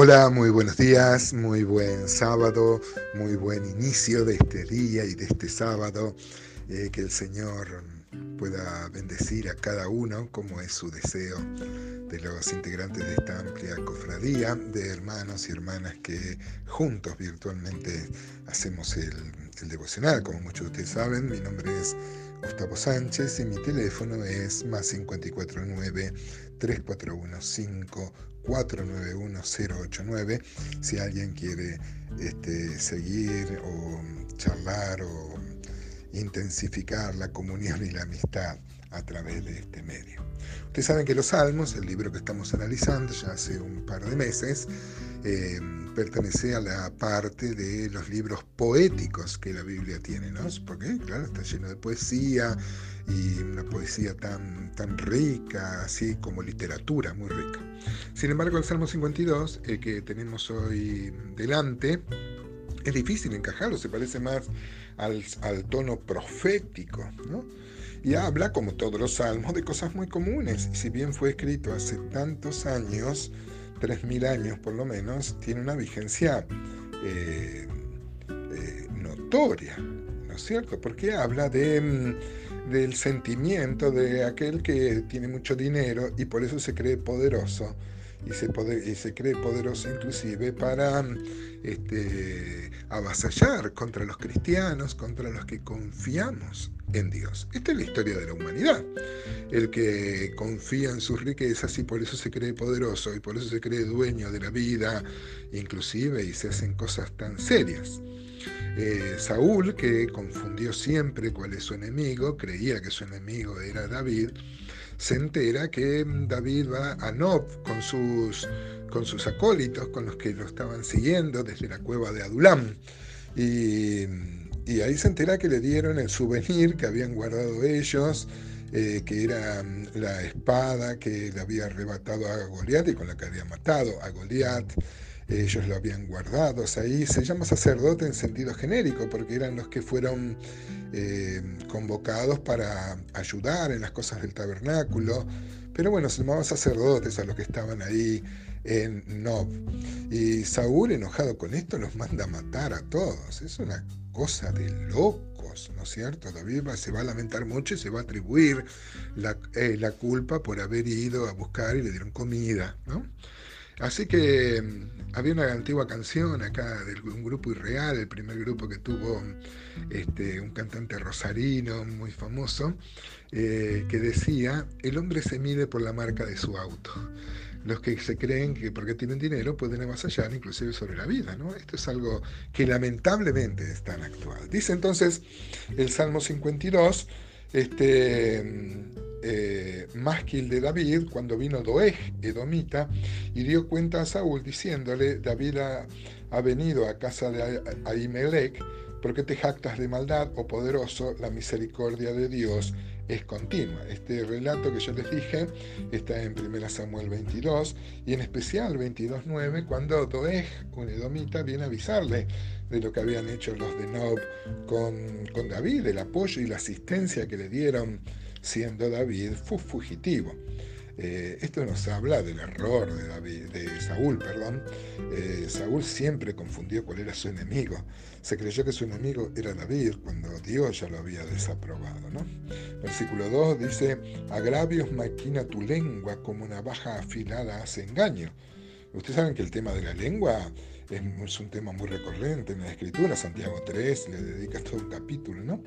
Hola, muy buenos días, muy buen sábado, muy buen inicio de este día y de este sábado. Eh, que el Señor pueda bendecir a cada uno como es su deseo de los integrantes de esta amplia cofradía de hermanos y hermanas que juntos virtualmente hacemos el, el devocional. Como muchos de ustedes saben, mi nombre es Gustavo Sánchez y mi teléfono es más 549 3415 491089 si alguien quiere este, seguir o charlar o intensificar la comunión y la amistad a través de este medio. Ustedes saben que los Salmos, el libro que estamos analizando ya hace un par de meses, eh, pertenece a la parte de los libros poéticos que la Biblia tiene, ¿no? Porque, claro, está lleno de poesía y una poesía tan, tan rica, así como literatura, muy rica. Sin embargo, el Salmo 52, el que tenemos hoy delante, es difícil encajarlo, se parece más al, al tono profético, ¿no? y habla, como todos los salmos, de cosas muy comunes. Y si bien fue escrito hace tantos años, 3.000 años por lo menos, tiene una vigencia eh, eh, notoria, ¿no es cierto? Porque habla de, mm, del sentimiento de aquel que tiene mucho dinero y por eso se cree poderoso y se, cree poderoso inclusive para este, avasallar contra los cristianos, contra los que confiamos en Dios. Esta es la historia de la humanidad. El que confía en sus riquezas y por eso se cree poderoso y por eso se cree dueño de la vida, inclusive, y se hacen cosas tan serias. Eh, Saúl, que confundió siempre cuál es su enemigo, creía que su enemigo era David, se entera que David va a Nob con sus, con sus acólitos, con los que lo estaban siguiendo desde la cueva de Adulam. Y, ahí se entera que le dieron el souvenir que habían guardado ellos, eh, que era la espada que le había arrebatado a Goliat y con la que había matado a Goliat ellos lo habían guardado ahí. Se llama sacerdote en sentido genérico, porque eran los que fueron eh, convocados para ayudar en las cosas del tabernáculo. Pero bueno, se llamaban sacerdotes a los que estaban ahí en Nob. Y Saúl, enojado con esto, los manda a matar a todos. Es una cosa de locos, ¿no es cierto? David se va a lamentar mucho y se va a atribuir la, eh, la culpa por haber ido a buscar y le dieron comida, ¿no? Así que mm, había una antigua canción acá de un grupo irreal, el primer grupo que tuvo este, un cantante rosarino muy famoso, eh, que decía, el hombre se mide por la marca de su auto. Los que se creen que porque tienen dinero pueden avasallar inclusive sobre la vida. ¿no? Esto es algo que lamentablemente es tan actual. Dice entonces el Salmo 52, este, eh, másquil de David cuando vino Doeg, Edomita, y dio cuenta a Saúl diciéndole, David ha, venido a casa de Ahimelech, porque te jactas de maldad, oh poderoso, la misericordia de Dios es continua. Este relato que yo les dije está en 1 Samuel 22 y en especial 22.9 cuando Doeg, un edomita, viene a avisarle de lo que habían hecho los de Nob con, con David, el apoyo y la asistencia que le dieron siendo David fugitivo. Eh, esto nos habla del error de, David, de Saúl. Perdón. Eh, Saúl siempre confundió cuál era su enemigo. Se creyó que su enemigo era David cuando Dios ya lo había desaprobado. ¿no? Versículo 2 dice, agravios maquina tu lengua como una baja afilada hace engaño. Ustedes saben que el tema de la lengua es, un tema muy recurrente en la escritura. Santiago 3 le dedica todo un capítulo, ¿no?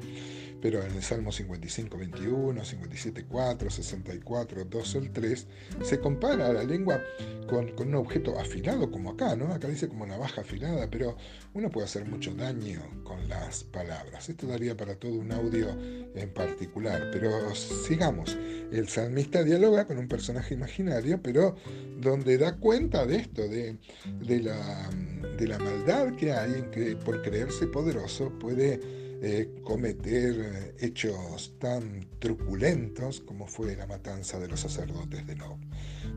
pero en el Salmo 55, 21, 57, 4, 64, 2 el 3, se compara la lengua con, un objeto afilado, como acá, ¿no? Acá dice como navaja afilada, pero uno puede hacer mucho daño con las palabras. Esto daría para todo un audio en particular, pero sigamos. El salmista dialoga con un personaje imaginario, pero donde da cuenta de esto, de, de, la, de la maldad que hay en que por creerse poderoso puede eh, cometer eh, hechos tan truculentos como fue la matanza de los sacerdotes de Nob.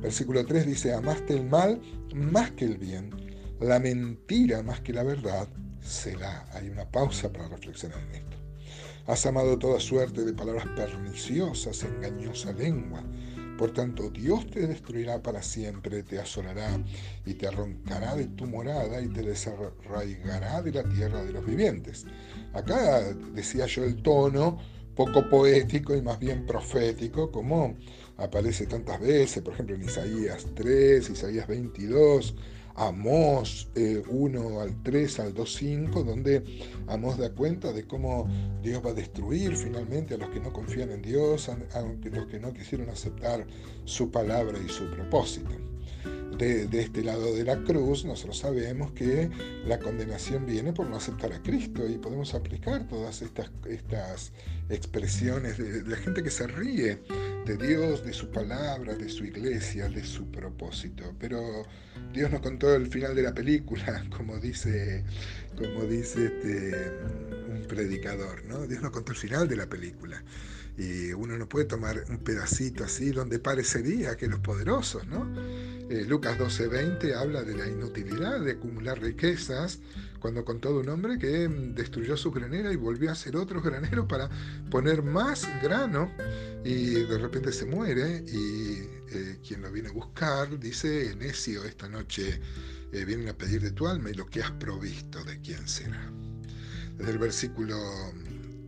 Versículo 3 dice, amaste el mal más que el bien, la mentira más que la verdad, será. Hay una pausa para reflexionar en esto. Has amado toda suerte de palabras perniciosas, engañosa lengua, Por tanto, Dios te destruirá para siempre, te asolará y te arrancará de tu morada y te desarraigará de la tierra de los vivientes. Acá decía yo el tono poco poético y más bien profético, como aparece tantas veces, por ejemplo en Isaías 3, Isaías 22, Amós 1 eh, al 3 al 2, 5, donde Amós da cuenta de cómo Dios va a destruir finalmente a los que no confían en Dios, a, los que no quisieron aceptar su palabra y su propósito. De, este lado de la cruz, nosotros sabemos que la condenación viene por no aceptar a Cristo y podemos aplicar todas estas, estas expresiones de, la gente que se ríe de Dios, de su palabra, de su iglesia, de su propósito. Pero Dios nos contó el final de la película, como dice, como dice este, un predicador, ¿no? Dios nos contó el final de la película. Y uno no puede tomar un pedacito así donde parecería que los poderosos, ¿no? Eh, Lucas 12:20 habla de la inutilidad de acumular riquezas cuando contó de un hombre que destruyó su granera y volvió a hacer otros graneros para poner más grano y de repente se muere y eh, quien lo viene a buscar dice, necio, esta noche eh, vienen a pedir de tu alma y lo que has provisto, ¿de quién será? Desde el versículo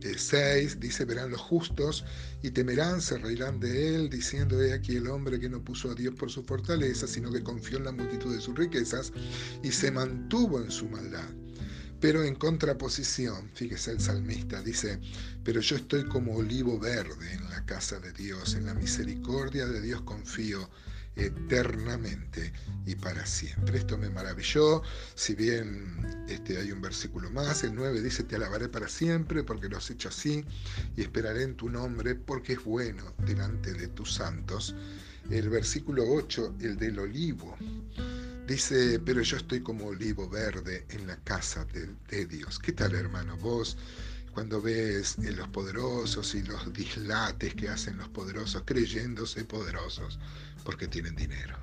6 dice, verán los justos y temerán, se reirán de él, diciendo, he aquí el hombre que no puso a Dios por su fortaleza, sino que confió en la multitud de sus riquezas y se mantuvo en su maldad. Pero en contraposición, fíjese el salmista, dice, pero yo estoy como olivo verde en la casa de Dios, en la misericordia de Dios confío eternamente y para siempre. Esto me maravilló, si bien este, hay un versículo más, el 9 dice, te alabaré para siempre porque lo has hecho así y esperaré en tu nombre porque es bueno delante de tus santos. El versículo 8, el del olivo, dice, pero yo estoy como olivo verde en la casa de, de Dios. ¿Qué tal hermano? Vos cuando ves eh, los poderosos y los dislates que hacen los poderosos creyéndose poderosos porque tienen dinero.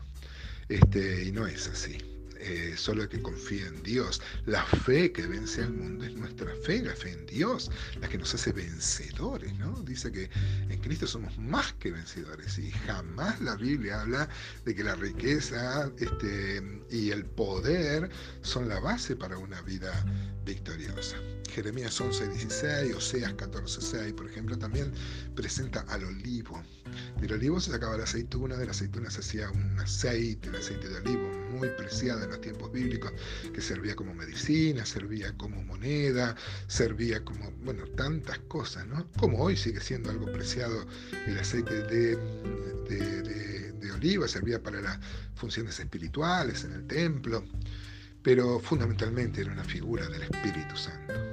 Este, y no es así. Eh, solo que confía en Dios. La fe que vence al mundo es nuestra fe, la fe en Dios, la que nos hace vencedores, ¿no? Dice que en Cristo somos más que vencedores y jamás la Biblia habla de que la riqueza este, y el poder son la base para una vida victoriosa. Jeremías 11.16, Oseas 14.6, por ejemplo, también presenta al olivo. Del olivo se sacaba la aceituna, de la aceituna se hacía un aceite, el aceite de olivo, muy preciado en los tiempos bíblicos, que servía como medicina, servía como moneda, servía como, bueno, tantas cosas, ¿no? Como hoy sigue siendo algo preciado el aceite de, de oliva, servía para las funciones espirituales en el templo, pero fundamentalmente era una figura del Espíritu Santo.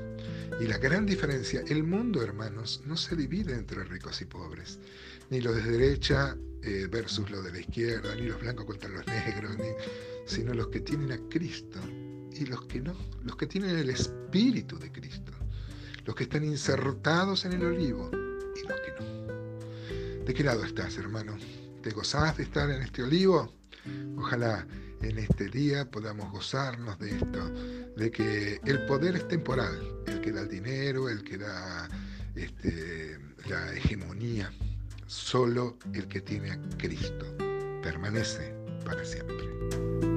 Y la gran diferencia, el mundo, hermanos, no se divide entre ricos y pobres, ni los de derecha eh, versus los de la izquierda, ni los blancos contra los negros, sino los que tienen a Cristo y los que no, los que tienen el Espíritu de Cristo, los que están insertados en el olivo y los que no. ¿De qué lado estás, hermano? ¿Te gozás de estar en este olivo? Ojalá en este día podamos gozarnos de esto, de que el poder es temporal, el que da el dinero, el que da este, la hegemonía, solo el que tiene a Cristo permanece para siempre.